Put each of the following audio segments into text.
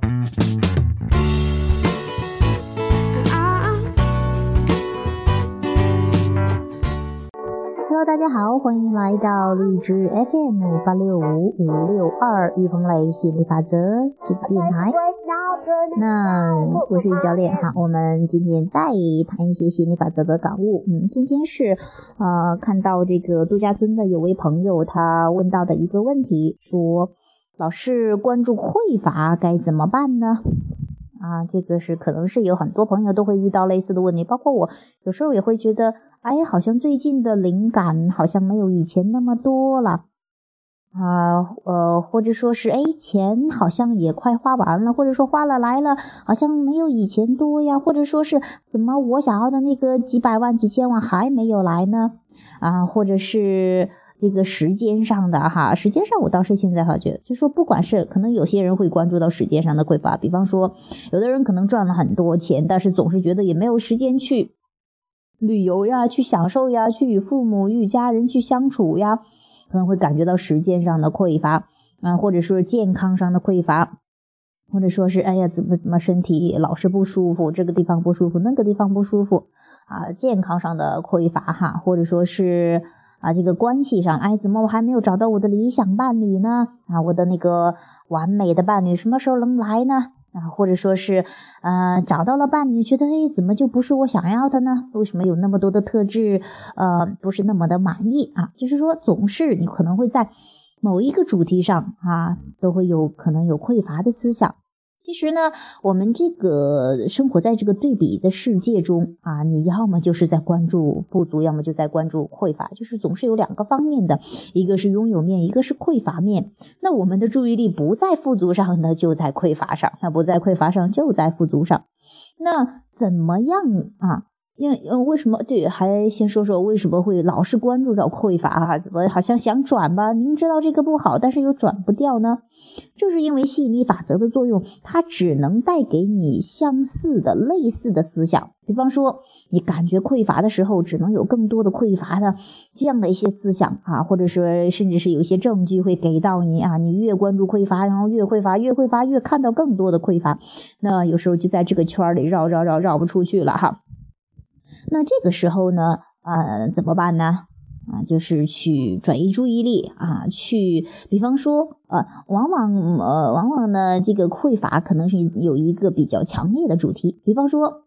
Hello，大家好，欢迎来到荔枝 FM 八六五五六二玉鹏雷心理法则这个电台。那我是教练哈，我们今天再谈一些心理法则的感悟。嗯，今天是呃看到这个度假村的有位朋友他问到的一个问题，说老是关注匮乏该怎么办呢？啊，这个是可能是有很多朋友都会遇到类似的问题，包括我有时候也会觉得，哎，好像最近的灵感好像没有以前那么多了。啊，呃，或者说是，哎，钱好像也快花完了，或者说花了来了，好像没有以前多呀，或者说是，怎么我想要的那个几百万、几千万还没有来呢？啊，或者是这个时间上的哈，时间上我倒是现在哈觉得，就说不管是可能有些人会关注到时间上的匮乏，比方说，有的人可能赚了很多钱，但是总是觉得也没有时间去旅游呀，去享受呀，去与父母、与家人去相处呀。可能会感觉到时间上的匮乏啊，或者说健康上的匮乏，或者说是哎呀怎么怎么身体老是不舒服，这个地方不舒服，那个地方不舒服啊，健康上的匮乏哈，或者说是啊这个关系上，哎怎么我还没有找到我的理想伴侣呢？啊我的那个完美的伴侣什么时候能来呢？啊，或者说是，呃，找到了伴侣，觉得哎，怎么就不是我想要的呢？为什么有那么多的特质，呃，不是那么的满意啊？就是说，总是你可能会在某一个主题上啊，都会有可能有匮乏的思想。其实呢，我们这个生活在这个对比的世界中啊，你要么就是在关注富足，要么就在关注匮乏，就是总是有两个方面的，一个是拥有面，一个是匮乏面。那我们的注意力不在富足上，那就在匮乏上；那不在匮乏上，就在富足上。那怎么样啊？因为，为什么对？还先说说为什么会老是关注到匮乏啊？怎么好像想转吧？明知道这个不好，但是又转不掉呢？就是因为吸引力法则的作用，它只能带给你相似的、类似的思想。比方说，你感觉匮乏的时候，只能有更多的匮乏的这样的一些思想啊，或者说，甚至是有一些证据会给到你啊。你越关注匮乏，然后越匮乏，越匮乏，越看到更多的匮乏，那有时候就在这个圈里绕绕绕绕不出去了哈。那这个时候呢，呃，怎么办呢？啊，就是去转移注意力啊，去，比方说，呃，往往，呃，往往呢，这个匮乏可能是有一个比较强烈的主题，比方说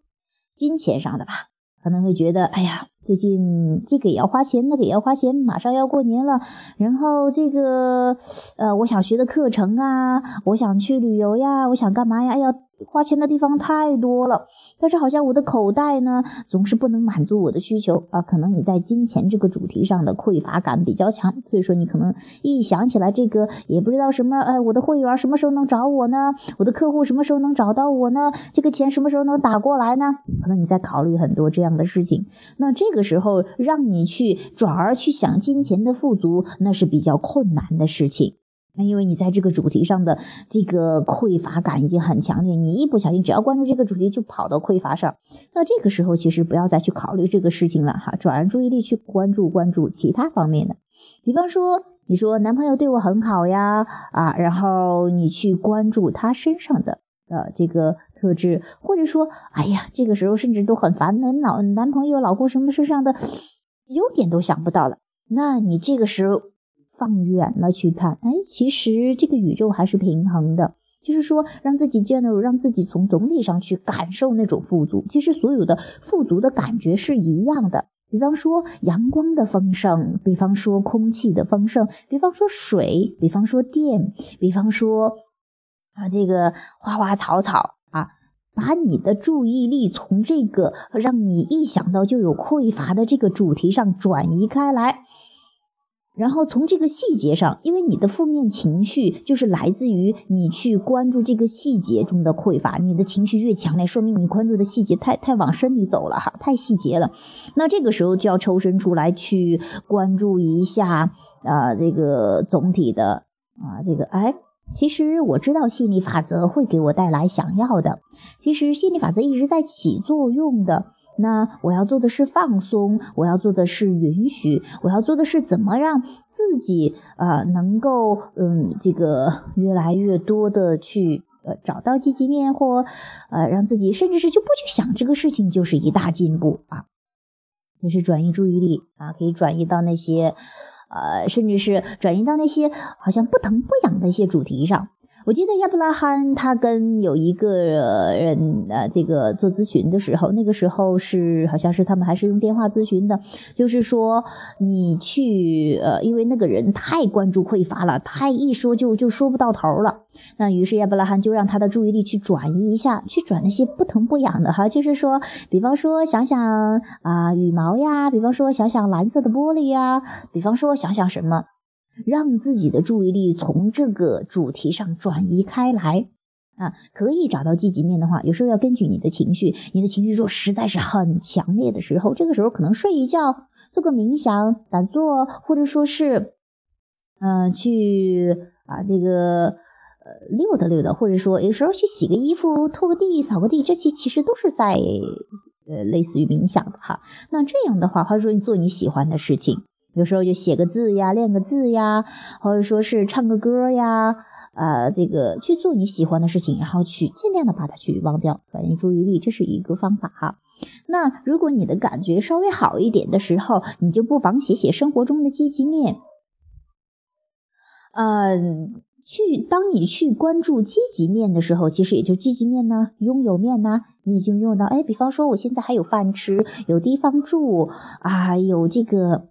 金钱上的吧，可能会觉得，哎呀，最近这个也要花钱，那个也要花钱，马上要过年了，然后这个，呃，我想学的课程啊，我想去旅游呀，我想干嘛呀？哎呀，花钱的地方太多了。但是好像我的口袋呢，总是不能满足我的需求啊。可能你在金钱这个主题上的匮乏感比较强，所以说你可能一想起来这个，也不知道什么，哎，我的会员什么时候能找我呢？我的客户什么时候能找到我呢？这个钱什么时候能打过来呢？可能你在考虑很多这样的事情。那这个时候让你去转而去想金钱的富足，那是比较困难的事情。那因为你在这个主题上的这个匮乏感已经很强烈，你一不小心只要关注这个主题就跑到匮乏上，那这个时候其实不要再去考虑这个事情了哈，转而注意力去关注关注其他方面的，比方说你说男朋友对我很好呀啊，然后你去关注他身上的呃这个特质，或者说哎呀这个时候甚至都很烦，男老男朋友老公什么身上的 优点都想不到了，那你这个时候。放远了去看，哎，其实这个宇宙还是平衡的，就是说让自己 general，让自己从总体上去感受那种富足。其实所有的富足的感觉是一样的，比方说阳光的丰盛，比方说空气的丰盛，比方说水，比方说电，比方说啊这个花花草草啊，把你的注意力从这个让你一想到就有匮乏的这个主题上转移开来。然后从这个细节上，因为你的负面情绪就是来自于你去关注这个细节中的匮乏，你的情绪越强烈，说明你关注的细节太太往深里走了哈，太细节了。那这个时候就要抽身出来去关注一下啊，这个总体的啊，这个哎，其实我知道吸引力法则会给我带来想要的，其实吸引力法则一直在起作用的。那我要做的是放松，我要做的是允许，我要做的是怎么让自己啊能够嗯这个越来越多的去呃找到积极面，或呃让自己甚至是就不去想这个事情，就是一大进步啊。也是转移注意力啊，可以转移到那些呃，甚至是转移到那些好像不疼不痒的一些主题上。我记得亚伯拉罕他跟有一个人呃，这个做咨询的时候，那个时候是好像是他们还是用电话咨询的，就是说你去呃，因为那个人太关注匮乏了，太一说就就说不到头了。那于是亚伯拉罕就让他的注意力去转移一下，去转那些不疼不痒的哈，就是说，比方说想想啊羽毛呀，比方说想想蓝色的玻璃呀，比方说想想什么。让自己的注意力从这个主题上转移开来啊，可以找到积极面的话，有时候要根据你的情绪，你的情绪若实在是很强烈的时候，这个时候可能睡一觉，做个冥想、打坐，或者说是，嗯，去啊这个呃溜达溜达，或者说有时候去洗个衣服、拖个地、扫个地，这些其实都是在呃类似于冥想的哈。那这样的话，或者说你做你喜欢的事情。有时候就写个字呀，练个字呀，或者说是唱个歌呀，呃，这个去做你喜欢的事情，然后去尽量的把它去忘掉，转移注意力，这是一个方法哈。那如果你的感觉稍微好一点的时候，你就不妨写写生活中的积极面。嗯，去当你去关注积极面的时候，其实也就积极面呢，拥有面呢，你已经用到。哎，比方说我现在还有饭吃，有地方住啊，有这个。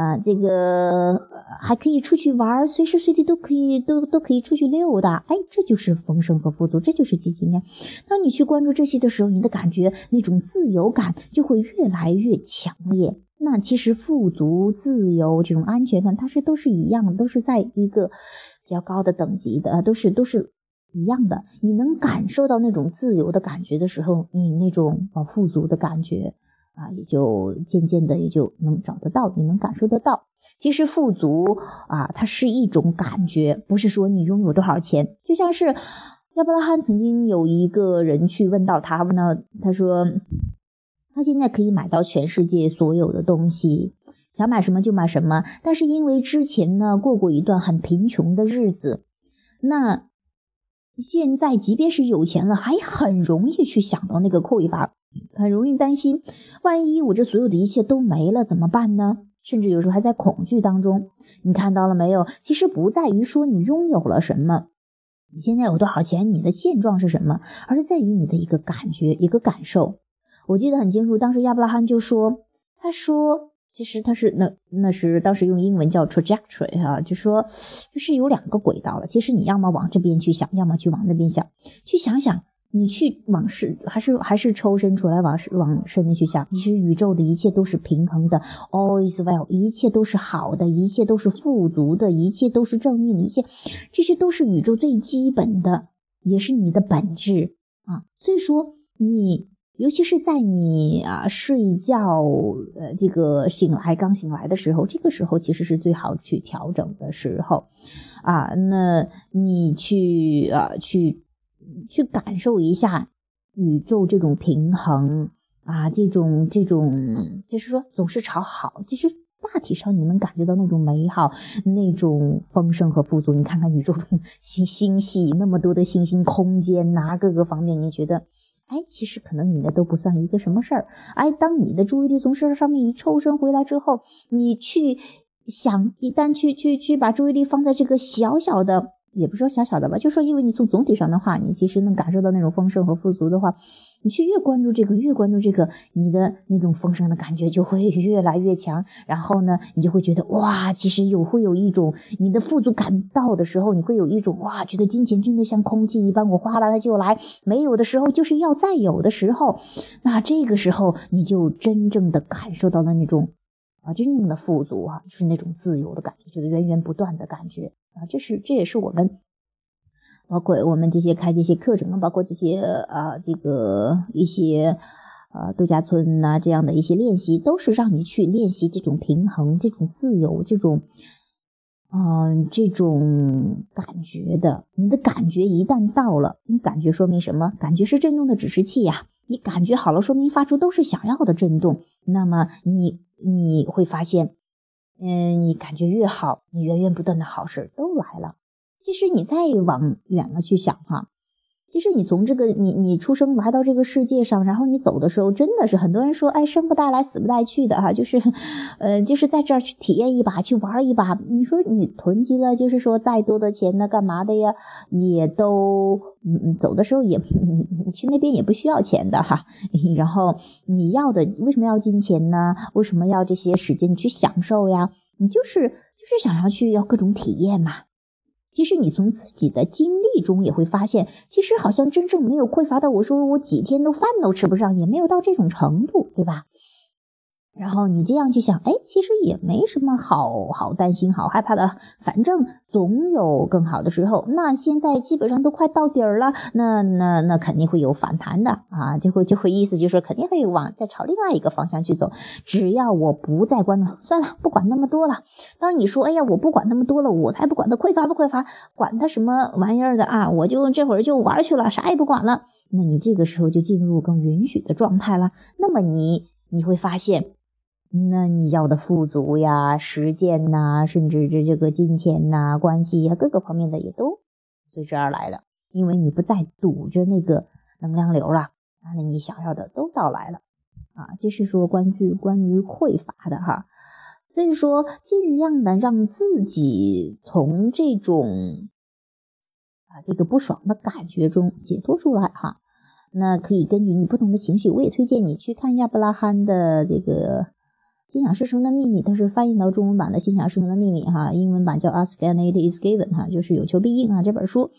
啊，这个还可以出去玩，随时随地都可以，都都可以出去溜达。哎，这就是丰盛和富足，这就是积极面。当你去关注这些的时候，你的感觉那种自由感就会越来越强烈。那其实富足、自由这种安全感，它是都是一样的，都是在一个比较高的等级的，都是都是一样的。你能感受到那种自由的感觉的时候，你那种啊富足的感觉。啊，也就渐渐的也就能找得到，你能感受得到。其实富足啊，它是一种感觉，不是说你拥有多少钱。就像是亚伯拉罕曾经有一个人去问到他，问到他说，他现在可以买到全世界所有的东西，想买什么就买什么。但是因为之前呢过过一段很贫穷的日子，那现在即便是有钱了，还很容易去想到那个匮乏。很容易担心，万一我这所有的一切都没了怎么办呢？甚至有时候还在恐惧当中。你看到了没有？其实不在于说你拥有了什么，你现在有多少钱，你的现状是什么，而是在于你的一个感觉、一个感受。我记得很清楚，当时亚伯拉罕就说：“他说，其实他是那那是当时用英文叫 trajectory 啊，就说就是有两个轨道了。其实你要么往这边去想，要么去往那边想，去想想。”你去往事还是还是抽身出来往往深里去想，其实宇宙的一切都是平衡的，all is well，一切都是好的，一切都是富足的，一切都是正面的，一切这些都是宇宙最基本的，也是你的本质啊。所以说，你尤其是在你啊睡觉呃这个醒来刚醒来的时候，这个时候其实是最好去调整的时候啊。那你去啊去。去感受一下宇宙这种平衡啊，这种这种，就是说总是朝好，其实大体上你能感觉到那种美好、那种丰盛和富足。你看看宇宙中星星系那么多的星星，空间呐，各个方面，你觉得，哎，其实可能你的都不算一个什么事儿。哎，当你的注意力从事上面一抽身回来之后，你去想，一旦去去去把注意力放在这个小小的。也不说小小的吧，就说因为你从总体上的话，你其实能感受到那种丰盛和富足的话，你去越关注这个，越关注这个，你的那种丰盛的感觉就会 越来越强。然后呢，你就会觉得哇，其实有会有一种你的富足感到的时候，你会有一种哇，觉得金钱真的像空气一般，我花了它就来，没有的时候就是要再有的时候，那这个时候你就真正的感受到了那种。啊，真正的富足啊，就是那种自由的感觉，就是源源不断的感觉啊。这是，这也是我们，包括我们这些开这些课程，包括这些啊，这个一些啊度假村呐这样的一些练习，都是让你去练习这种平衡、这种自由、这种嗯这种感觉的。你的感觉一旦到了，你感觉说明什么？感觉是振动的指示器呀。你感觉好了，说明发出都是想要的震动。那么你。你会发现，嗯，你感觉越好，你源源不断的好事都来了。其实你再往远了去想哈，其实你从这个你你出生来到这个世界上，然后你走的时候，真的是很多人说，哎，生不带来，死不带去的哈，就是，呃，就是在这儿去体验一把，去玩一把。你说你囤积了，就是说再多的钱呢，干嘛的呀？也都，嗯，走的时候也，你去那边也不需要钱的哈。然后你要的为什么要金钱呢？为什么要这些时间去享受呀？你就是就是想要去要各种体验嘛。其实你从自己的经历中也会发现，其实好像真正没有匮乏到。我说我几天都饭都吃不上，也没有到这种程度，对吧？然后你这样去想，哎，其实也没什么好好担心、好害怕的，反正总有更好的时候。那现在基本上都快到底儿了，那那那肯定会有反弹的啊，就会就会意思就是肯定会往再朝另外一个方向去走。只要我不再关注，算了，不管那么多了。当你说，哎呀，我不管那么多了，我才不管他匮乏不匮乏，管他什么玩意儿的啊，我就这会儿就玩去了，啥也不管了。那你这个时候就进入更允许的状态了。那么你你会发现。那你要的富足呀、实践呐，甚至这这个金钱呐、关系呀，各个方面的也都随之而来了。因为你不再堵着那个能量流了啊，那你想要的都到来了啊。这是说关于关于匮乏的哈。所以说，尽量的让自己从这种啊这个不爽的感觉中解脱出来哈。那可以根据你不同的情绪，我也推荐你去看亚伯拉罕的这个。心想事成的秘密，它是翻译到中文版的《心想事成的秘密》哈，英文版叫 Ask and It Is Given 哈，就是有求必应啊这本书。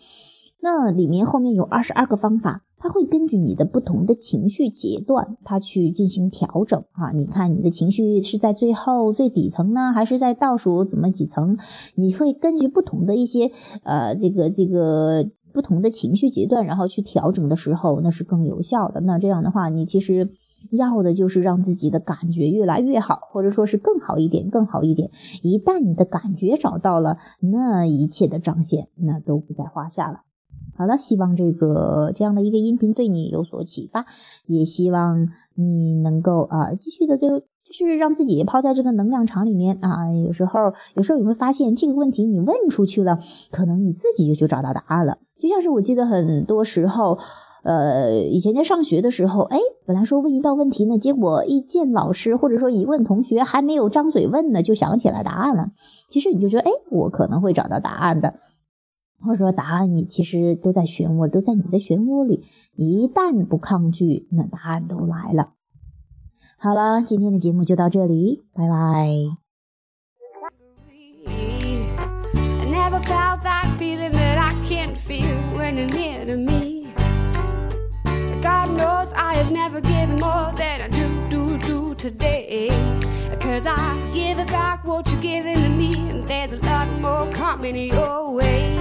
那里面后面有二十二个方法，它会根据你的不同的情绪阶段，它去进行调整哈。你看你的情绪是在最后最底层呢，还是在倒数怎么几层？你会根据不同的一些呃这个这个不同的情绪阶段，然后去调整的时候，那是更有效的。那这样的话，你其实。要的就是让自己的感觉越来越好，或者说是更好一点，更好一点。一旦你的感觉找到了，那一切的彰显那都不在话下了。好了，希望这个这样的一个音频对你有所启发，也希望你能够啊继续的就就是让自己泡在这个能量场里面啊。有时候有时候你会发现这个问题你问出去了，可能你自己就找到答案了。就像是我记得很多时候。呃，以前在上学的时候，哎，本来说问一道问题呢，结果一见老师或者说一问同学，还没有张嘴问呢，就想起来答案了。其实你就觉得，哎，我可能会找到答案的，或者说答案你其实都在漩涡，都在你的漩涡里。一旦不抗拒，那答案都来了。好了，今天的节目就到这里，拜拜。God knows I have never given more than I do, do, do today. Cause I give it back what you're giving to me, and there's a lot more coming your way.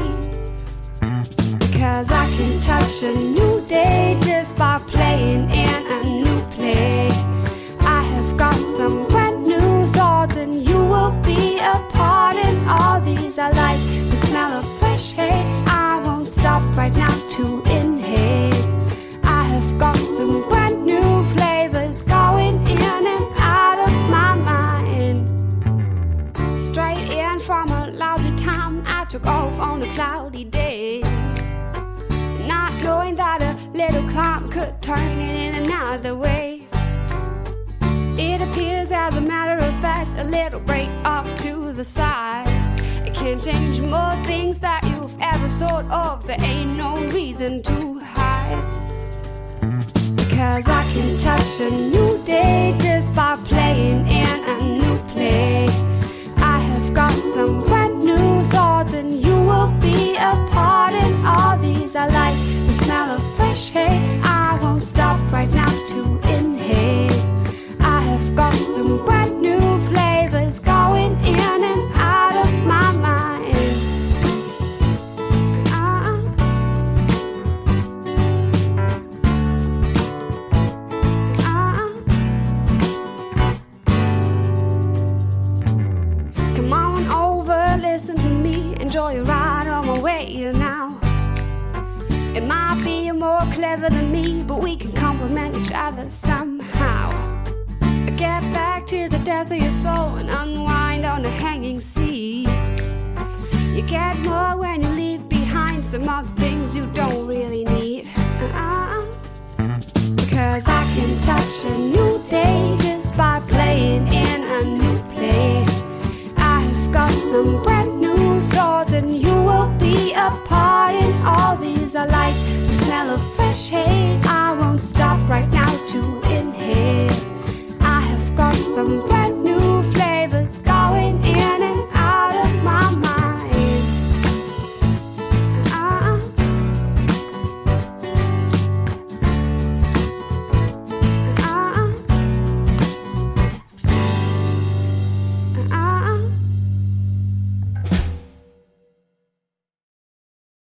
Because I can touch a new could turn it in another way. It appears, as a matter of fact, a little break off to the side. It can change more things that you've ever thought of. There ain't no reason to hide. Because I can touch a new day just by playing in a new play. I have got some brand new thoughts, and you will be a part in all these. I like the smell of fresh hay. more clever than me, but we can complement each other somehow. Get back to the depth of your soul and unwind on a hanging sea. You get more when you leave behind some of things you don't really need. Uh-uh. Because I can touch a new day just by playing in a new play. I've got some brand new thoughts, and you will be a part change.